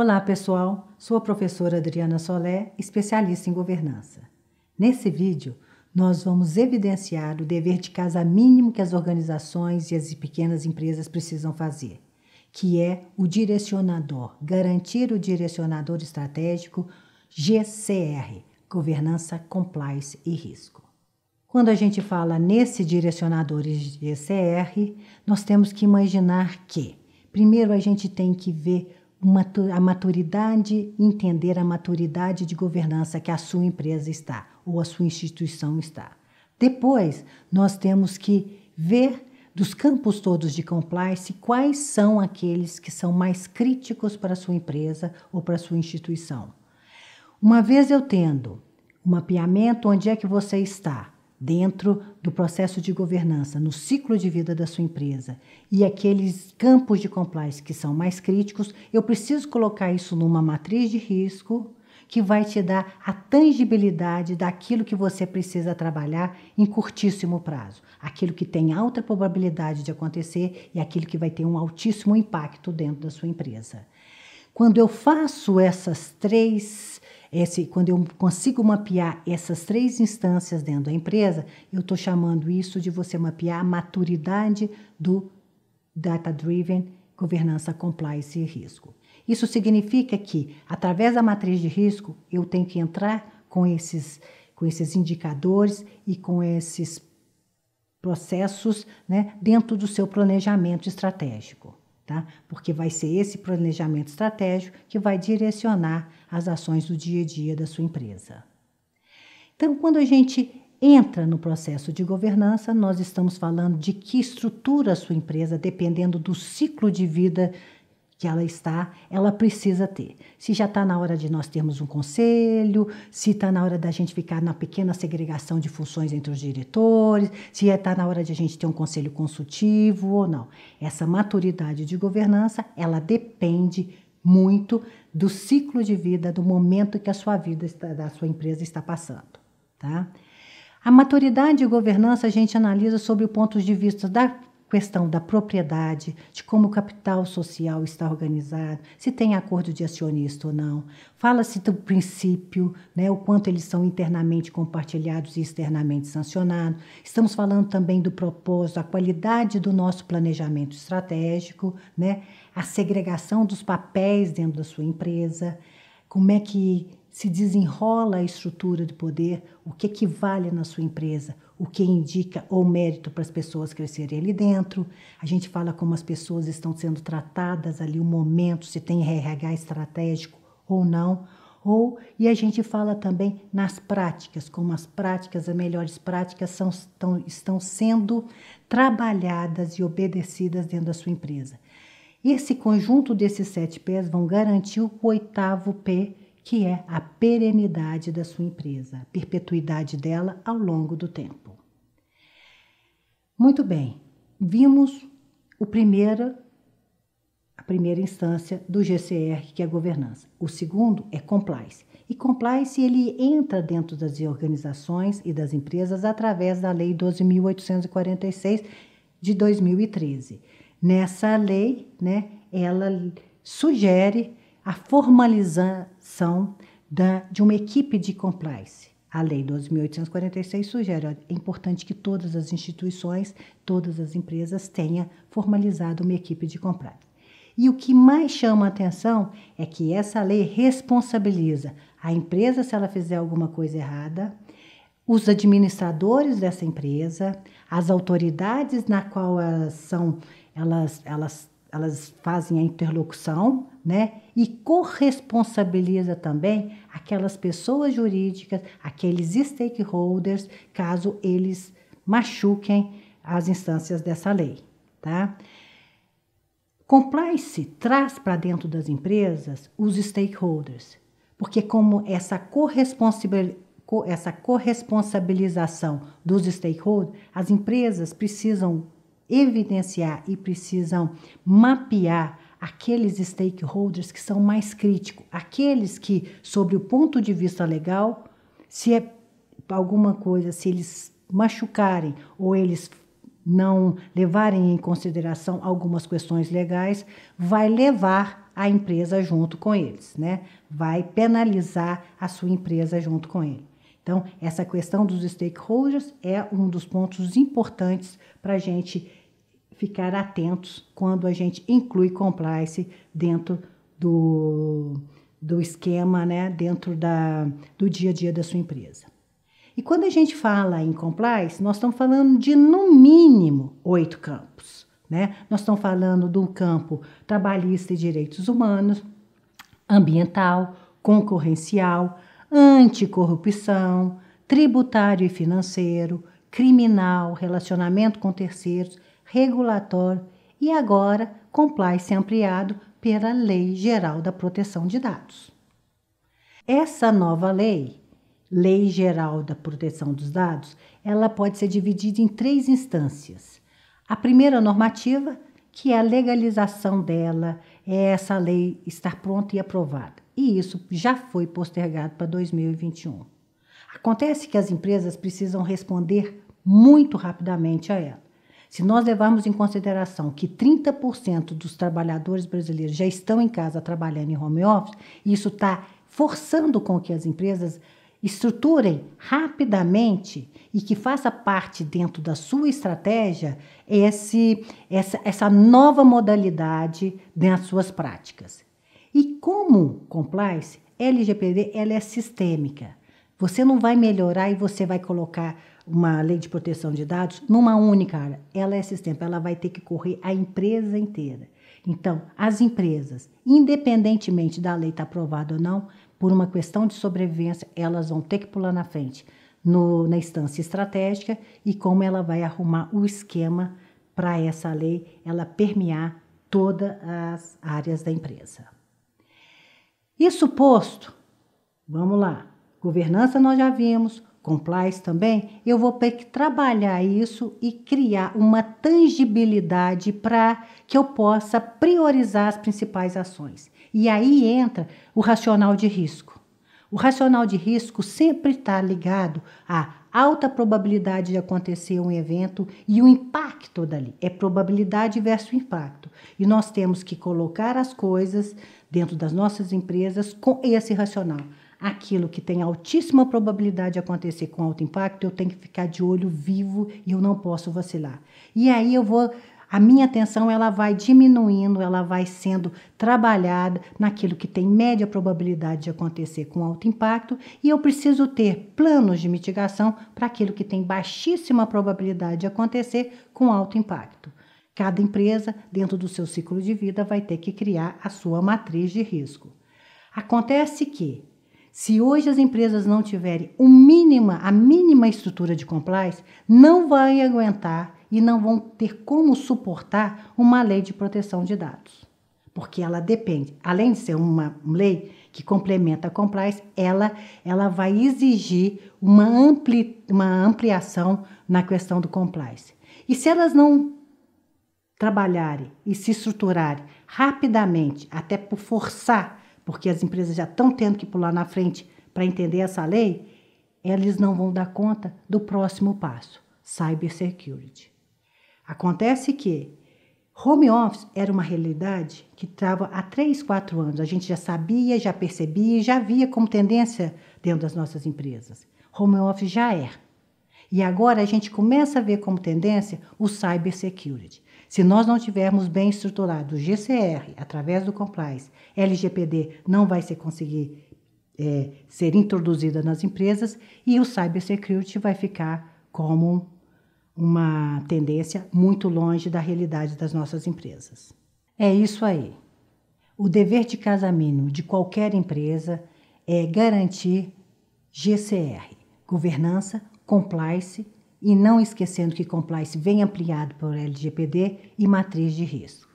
Olá, pessoal. Sou a professora Adriana Solé, especialista em governança. Nesse vídeo, nós vamos evidenciar o dever de casa mínimo que as organizações e as pequenas empresas precisam fazer, que é o direcionador, garantir o direcionador estratégico GCR, governança, compliance e risco. Quando a gente fala nesse direcionador GCR, nós temos que imaginar que, primeiro, a gente tem que ver a maturidade, entender a maturidade de governança que a sua empresa está ou a sua instituição está. Depois, nós temos que ver dos campos todos de compliance quais são aqueles que são mais críticos para a sua empresa ou para a sua instituição. Uma vez eu tendo um mapeamento onde é que você está, dentro do processo de governança, no ciclo de vida da sua empresa e aqueles campos de compliance que são mais críticos, eu preciso colocar isso numa matriz de risco que vai te dar a tangibilidade daquilo que você precisa trabalhar em curtíssimo prazo, aquilo que tem alta probabilidade de acontecer e aquilo que vai ter um altíssimo impacto dentro da sua empresa. Quando eu faço essas três esse, quando eu consigo mapear essas três instâncias dentro da empresa, eu estou chamando isso de você mapear a maturidade do Data Driven Governança, Compliance e Risco. Isso significa que, através da matriz de risco, eu tenho que entrar com esses, com esses indicadores e com esses processos né, dentro do seu planejamento estratégico tá? Porque vai ser esse planejamento estratégico que vai direcionar as ações do dia a dia da sua empresa. Então, quando a gente entra no processo de governança, nós estamos falando de que estrutura a sua empresa, dependendo do ciclo de vida que ela está, ela precisa ter. Se já está na hora de nós termos um conselho, se está na hora da gente ficar na pequena segregação de funções entre os diretores, se está na hora de a gente ter um conselho consultivo ou não. Essa maturidade de governança, ela depende muito do ciclo de vida, do momento que a sua vida, está, da sua empresa está passando, tá? A maturidade de governança a gente analisa sobre o ponto de vista da questão da propriedade, de como o capital social está organizado, se tem acordo de acionista ou não. Fala-se do princípio, né, o quanto eles são internamente compartilhados e externamente sancionados. Estamos falando também do propósito, a qualidade do nosso planejamento estratégico, né, a segregação dos papéis dentro da sua empresa, como é que se desenrola a estrutura de poder, o que equivale na sua empresa, o que indica o mérito para as pessoas crescerem ali dentro. A gente fala como as pessoas estão sendo tratadas ali, o momento, se tem RH estratégico ou não. Ou, e a gente fala também nas práticas, como as práticas, as melhores práticas são, estão, estão sendo trabalhadas e obedecidas dentro da sua empresa. Esse conjunto desses sete P's vão garantir o oitavo P, que é a perenidade da sua empresa, a perpetuidade dela ao longo do tempo. Muito bem, vimos o primeiro, a primeira instância do GCR, que é a governança. O segundo é compliance. E compliance ele entra dentro das organizações e das empresas através da Lei 12.846 de 2013. Nessa lei, né, ela sugere a formalização da, de uma equipe de compliance. A Lei 12.846 sugere, é importante que todas as instituições, todas as empresas tenham formalizado uma equipe de compliance. E o que mais chama a atenção é que essa lei responsabiliza a empresa se ela fizer alguma coisa errada, os administradores dessa empresa, as autoridades na qual elas são, elas, elas elas fazem a interlocução, né? E corresponsabiliza também aquelas pessoas jurídicas, aqueles stakeholders, caso eles machuquem as instâncias dessa lei, tá? Compliance traz para dentro das empresas os stakeholders, porque como essa corresponsabilidade essa corresponsabilização dos stakeholders, as empresas precisam evidenciar e precisam mapear aqueles stakeholders que são mais críticos, aqueles que, sobre o ponto de vista legal, se é alguma coisa, se eles machucarem ou eles não levarem em consideração algumas questões legais, vai levar a empresa junto com eles, né? Vai penalizar a sua empresa junto com ele. Então, essa questão dos stakeholders é um dos pontos importantes para a gente ficar atentos quando a gente inclui compliance dentro do, do esquema, né, dentro da, do dia a dia da sua empresa. E quando a gente fala em compliance, nós estamos falando de no mínimo oito campos. Né? Nós estamos falando do campo trabalhista e direitos humanos, ambiental, concorrencial, anticorrupção, tributário e financeiro, criminal, relacionamento com terceiros, regulatório e agora compliance ampliado pela Lei Geral da Proteção de Dados. Essa nova lei Lei Geral da Proteção dos Dados, ela pode ser dividida em três instâncias. A primeira normativa, que é a legalização dela, é essa lei estar pronta e aprovada. E isso já foi postergado para 2021. Acontece que as empresas precisam responder muito rapidamente a ela. Se nós levarmos em consideração que 30% dos trabalhadores brasileiros já estão em casa trabalhando em home office, isso está forçando com que as empresas estruturem rapidamente e que faça parte dentro da sua estratégia esse, essa, essa nova modalidade nas suas práticas. E como compliance, LGPD ela é sistêmica. Você não vai melhorar e você vai colocar uma lei de proteção de dados numa única área. Ela é sistêmica, ela vai ter que correr a empresa inteira. Então, as empresas, independentemente da lei estar tá aprovada ou não, por uma questão de sobrevivência, elas vão ter que pular na frente no, na instância estratégica e como ela vai arrumar o esquema para essa lei ela permear todas as áreas da empresa. Isso posto, vamos lá. Governança nós já vimos, compliance também, eu vou ter que trabalhar isso e criar uma tangibilidade para que eu possa priorizar as principais ações. E aí entra o racional de risco. O racional de risco sempre está ligado à alta probabilidade de acontecer um evento e o impacto dali. É probabilidade versus impacto. E nós temos que colocar as coisas dentro das nossas empresas com esse racional. Aquilo que tem altíssima probabilidade de acontecer com alto impacto, eu tenho que ficar de olho vivo e eu não posso vacilar. E aí eu vou a minha atenção ela vai diminuindo, ela vai sendo trabalhada naquilo que tem média probabilidade de acontecer com alto impacto e eu preciso ter planos de mitigação para aquilo que tem baixíssima probabilidade de acontecer com alto impacto. Cada empresa, dentro do seu ciclo de vida, vai ter que criar a sua matriz de risco. Acontece que, se hoje as empresas não tiverem o mínima, a mínima estrutura de compliance, não vai aguentar e não vão ter como suportar uma lei de proteção de dados. Porque ela depende, além de ser uma lei que complementa a compliance, ela, ela vai exigir uma, ampli, uma ampliação na questão do compliance. E se elas não trabalharem e se estruturarem rapidamente, até por forçar, porque as empresas já estão tendo que pular na frente para entender essa lei, eles não vão dar conta do próximo passo, cybersecurity. Acontece que home office era uma realidade que estava há 3, 4 anos. A gente já sabia, já percebia, já via como tendência dentro das nossas empresas. Home office já é. E agora a gente começa a ver como tendência o cybersecurity. Se nós não tivermos bem estruturado o GCR através do compliance, LGPD não vai ser conseguir é, ser introduzida nas empresas e o cybersecurity vai ficar como uma tendência muito longe da realidade das nossas empresas. É isso aí. O dever de casa mínimo de qualquer empresa é garantir GCR, governança, compliance e não esquecendo que compliance vem ampliado por LGPD e matriz de risco.